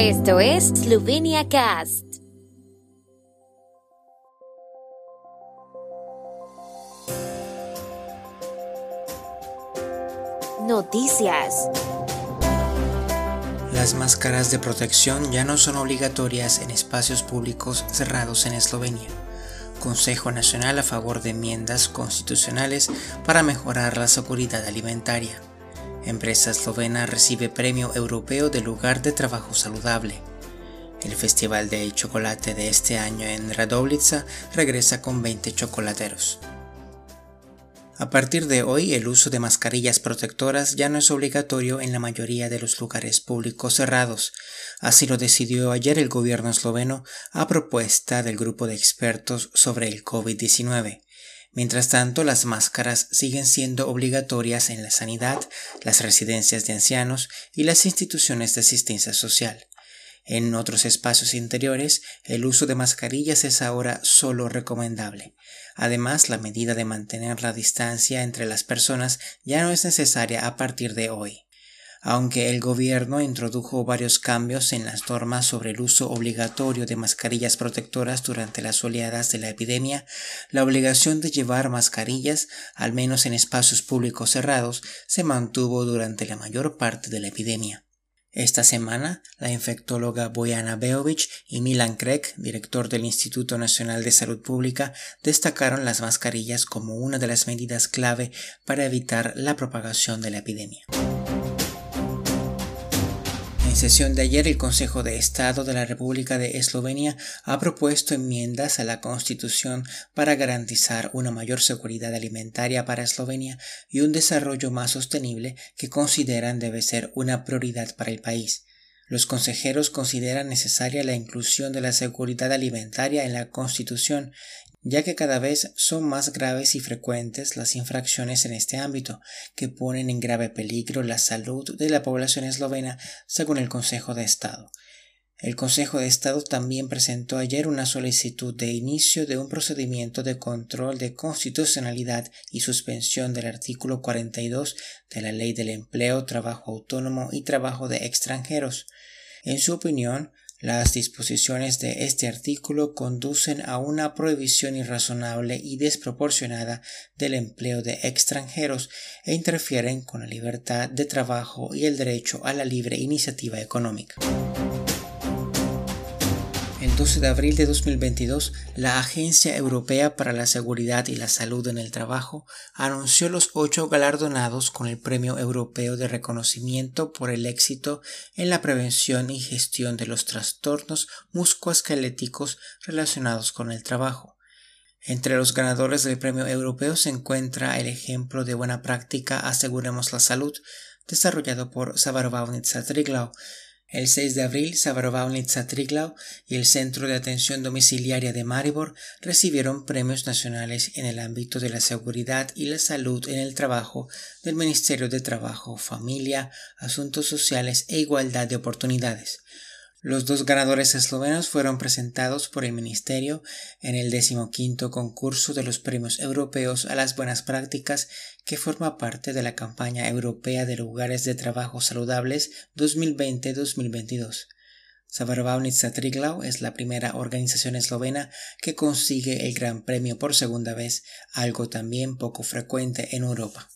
Esto es Slovenia Cast. Noticias. Las máscaras de protección ya no son obligatorias en espacios públicos cerrados en Eslovenia. Consejo Nacional a favor de enmiendas constitucionales para mejorar la seguridad alimentaria. Empresa eslovena recibe premio europeo de lugar de trabajo saludable. El Festival de Chocolate de este año en Radovlica regresa con 20 chocolateros. A partir de hoy, el uso de mascarillas protectoras ya no es obligatorio en la mayoría de los lugares públicos cerrados. Así lo decidió ayer el gobierno esloveno a propuesta del grupo de expertos sobre el COVID-19. Mientras tanto, las máscaras siguen siendo obligatorias en la sanidad, las residencias de ancianos y las instituciones de asistencia social. En otros espacios interiores, el uso de mascarillas es ahora solo recomendable. Además, la medida de mantener la distancia entre las personas ya no es necesaria a partir de hoy. Aunque el gobierno introdujo varios cambios en las normas sobre el uso obligatorio de mascarillas protectoras durante las oleadas de la epidemia, la obligación de llevar mascarillas, al menos en espacios públicos cerrados, se mantuvo durante la mayor parte de la epidemia. Esta semana, la infectóloga Bojana Beovic y Milan Krek, director del Instituto Nacional de Salud Pública, destacaron las mascarillas como una de las medidas clave para evitar la propagación de la epidemia. Sesión de ayer, el Consejo de Estado de la República de Eslovenia ha propuesto enmiendas a la Constitución para garantizar una mayor seguridad alimentaria para Eslovenia y un desarrollo más sostenible que consideran debe ser una prioridad para el país. Los consejeros consideran necesaria la inclusión de la seguridad alimentaria en la Constitución ya que cada vez son más graves y frecuentes las infracciones en este ámbito, que ponen en grave peligro la salud de la población eslovena, según el Consejo de Estado. El Consejo de Estado también presentó ayer una solicitud de inicio de un procedimiento de control de constitucionalidad y suspensión del artículo 42 de la Ley del Empleo, Trabajo Autónomo y Trabajo de Extranjeros. En su opinión, las disposiciones de este artículo conducen a una prohibición irrazonable y desproporcionada del empleo de extranjeros e interfieren con la libertad de trabajo y el derecho a la libre iniciativa económica. El 12 de abril de 2022, la Agencia Europea para la Seguridad y la Salud en el Trabajo anunció los ocho galardonados con el Premio Europeo de Reconocimiento por el éxito en la prevención y gestión de los trastornos muscoesqueléticos relacionados con el trabajo. Entre los ganadores del premio europeo se encuentra el ejemplo de buena práctica Aseguremos la Salud, desarrollado por Sabarbaunitsa Triglau, el 6 de abril, Sabrovaunitsa Triglau y el Centro de Atención Domiciliaria de Maribor recibieron premios nacionales en el ámbito de la seguridad y la salud en el trabajo del Ministerio de Trabajo, Familia, Asuntos Sociales e Igualdad de Oportunidades. Los dos ganadores eslovenos fueron presentados por el Ministerio en el decimoquinto concurso de los premios europeos a las buenas prácticas que forma parte de la campaña europea de lugares de trabajo saludables 2020-2022. Sabarbaunitsa Triglau es la primera organización eslovena que consigue el Gran Premio por segunda vez, algo también poco frecuente en Europa.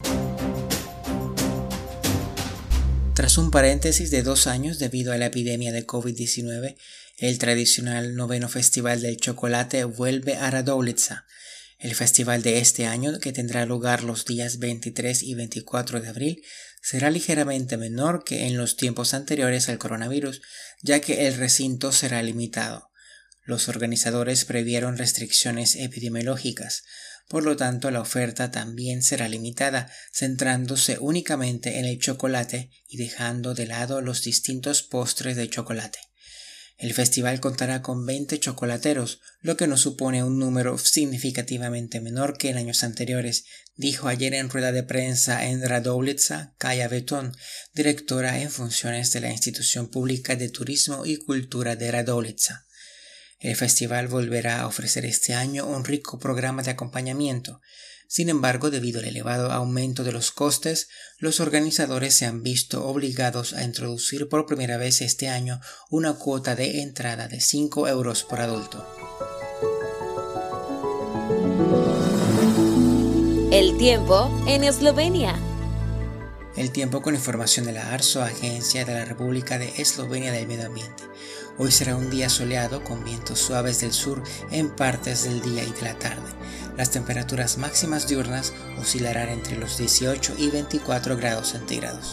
Tras un paréntesis de dos años debido a la epidemia de COVID-19, el tradicional noveno Festival del Chocolate vuelve a Radovlitsa. El festival de este año, que tendrá lugar los días 23 y 24 de abril, será ligeramente menor que en los tiempos anteriores al coronavirus, ya que el recinto será limitado. Los organizadores previeron restricciones epidemiológicas, por lo tanto, la oferta también será limitada, centrándose únicamente en el chocolate y dejando de lado los distintos postres de chocolate. El festival contará con 20 chocolateros, lo que no supone un número significativamente menor que en años anteriores, dijo ayer en rueda de prensa en Radovlitsa Kaya Betón, directora en funciones de la Institución Pública de Turismo y Cultura de Radovlitsa. El festival volverá a ofrecer este año un rico programa de acompañamiento. Sin embargo, debido al elevado aumento de los costes, los organizadores se han visto obligados a introducir por primera vez este año una cuota de entrada de 5 euros por adulto. El tiempo en Eslovenia. El tiempo con información de la ARSO, Agencia de la República de Eslovenia del Medio Ambiente. Hoy será un día soleado con vientos suaves del sur en partes del día y de la tarde. Las temperaturas máximas diurnas oscilarán entre los 18 y 24 grados centígrados.